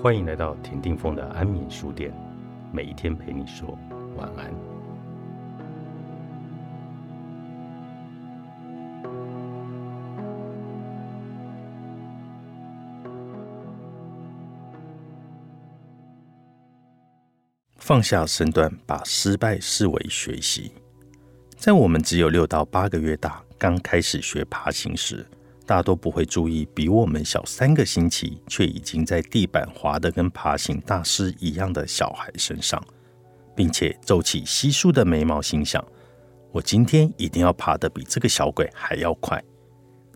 欢迎来到田定峰的安眠书店，每一天陪你说晚安。放下身段，把失败视为学习。在我们只有六到八个月大，刚开始学爬行时，大多不会注意比我们小三个星期，却已经在地板滑得跟爬行大师一样的小孩身上，并且皱起稀疏的眉毛，心想：我今天一定要爬得比这个小鬼还要快。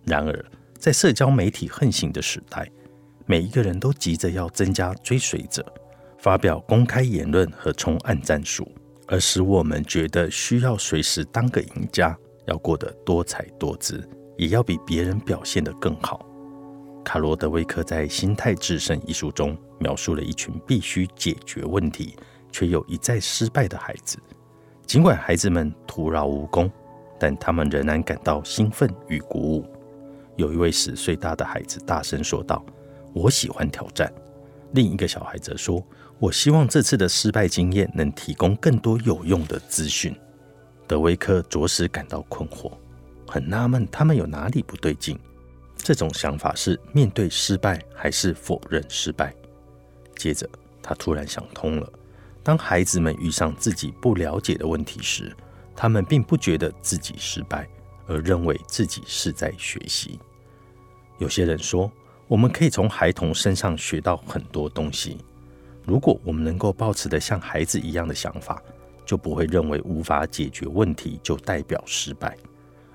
然而，在社交媒体横行的时代，每一个人都急着要增加追随者。发表公开言论和冲暗战术，而使我们觉得需要随时当个赢家，要过得多彩多姿，也要比别人表现得更好。卡罗德威克在《心态制胜》一书中描述了一群必须解决问题却又一再失败的孩子。尽管孩子们徒劳无功，但他们仍然感到兴奋与鼓舞。有一位十岁大的孩子大声说道：“我喜欢挑战。”另一个小孩则说：“我希望这次的失败经验能提供更多有用的资讯。”德威克着实感到困惑，很纳闷他们有哪里不对劲。这种想法是面对失败还是否认失败？接着他突然想通了：当孩子们遇上自己不了解的问题时，他们并不觉得自己失败，而认为自己是在学习。有些人说。我们可以从孩童身上学到很多东西。如果我们能够保持的像孩子一样的想法，就不会认为无法解决问题就代表失败，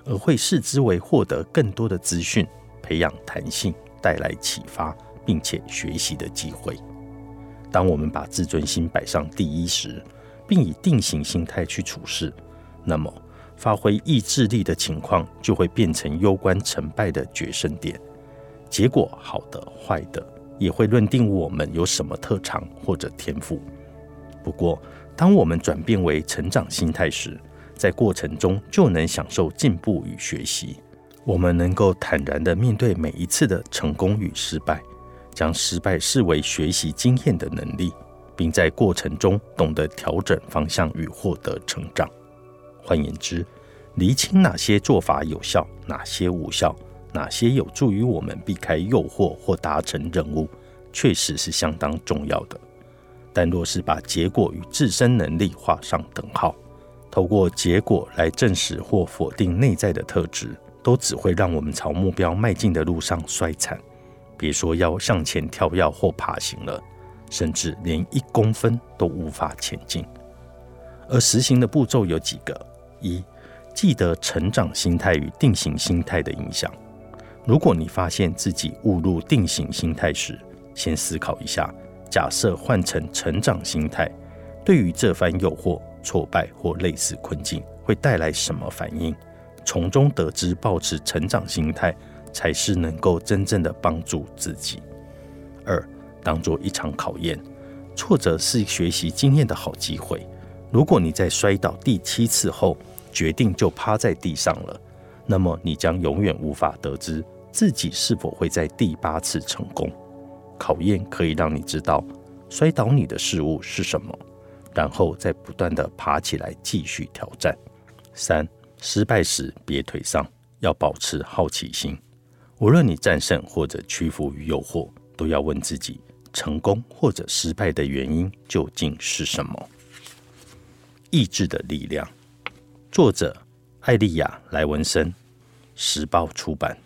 而会视之为获得更多的资讯、培养弹性、带来启发，并且学习的机会。当我们把自尊心摆上第一时，并以定型心态去处事，那么发挥意志力的情况就会变成攸关成败的决胜点。结果好的、坏的，也会论定我们有什么特长或者天赋。不过，当我们转变为成长心态时，在过程中就能享受进步与学习。我们能够坦然地面对每一次的成功与失败，将失败视为学习经验的能力，并在过程中懂得调整方向与获得成长。换言之，厘清哪些做法有效，哪些无效。哪些有助于我们避开诱惑或达成任务，确实是相当重要的。但若是把结果与自身能力画上等号，透过结果来证实或否定内在的特质，都只会让我们朝目标迈进的路上衰惨。别说要向前跳跃或爬行了，甚至连一公分都无法前进。而实行的步骤有几个：一、记得成长心态与定型心态的影响。如果你发现自己误入定型心态时，先思考一下：假设换成成长心态，对于这番诱惑、挫败或类似困境会带来什么反应？从中得知，保持成长心态才是能够真正的帮助自己。二，当做一场考验，挫折是学习经验的好机会。如果你在摔倒第七次后，决定就趴在地上了。那么你将永远无法得知自己是否会在第八次成功。考验可以让你知道摔倒你的事物是什么，然后再不断的爬起来继续挑战。三，失败时别颓丧，要保持好奇心。无论你战胜或者屈服于诱惑，都要问自己：成功或者失败的原因究竟是什么？意志的力量，作者。艾丽亚·莱文森，时报出版。